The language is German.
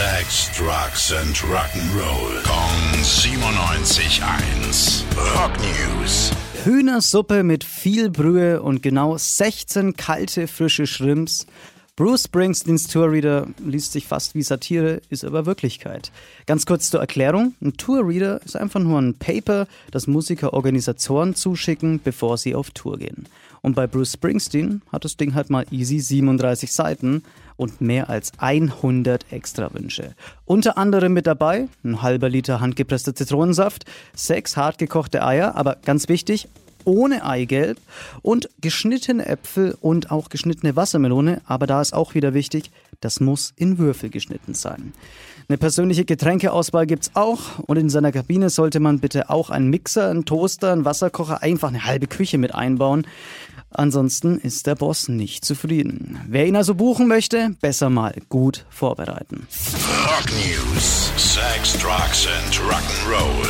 Sex, Drugs and Rock'n'Roll. Kong 97.1. Rock News. Hühnersuppe mit viel Brühe und genau 16 kalte, frische Shrimps. Bruce Springsteens Tourreader liest sich fast wie Satire, ist aber Wirklichkeit. Ganz kurz zur Erklärung. Ein Tourreader ist einfach nur ein Paper, das Musiker Organisatoren zuschicken, bevor sie auf Tour gehen. Und bei Bruce Springsteen hat das Ding halt mal easy 37 Seiten und mehr als 100 Extrawünsche. Unter anderem mit dabei ein halber Liter handgepresster Zitronensaft, sechs hartgekochte Eier, aber ganz wichtig, ohne Eigelb und geschnittene Äpfel und auch geschnittene Wassermelone. Aber da ist auch wieder wichtig, das muss in Würfel geschnitten sein. Eine persönliche Getränkeauswahl gibt's auch und in seiner Kabine sollte man bitte auch einen Mixer, einen Toaster, einen Wasserkocher, einfach eine halbe Küche mit einbauen. Ansonsten ist der Boss nicht zufrieden. Wer ihn also buchen möchte, besser mal gut vorbereiten. Rock News. Sex, Drugs and Rock'n'Roll.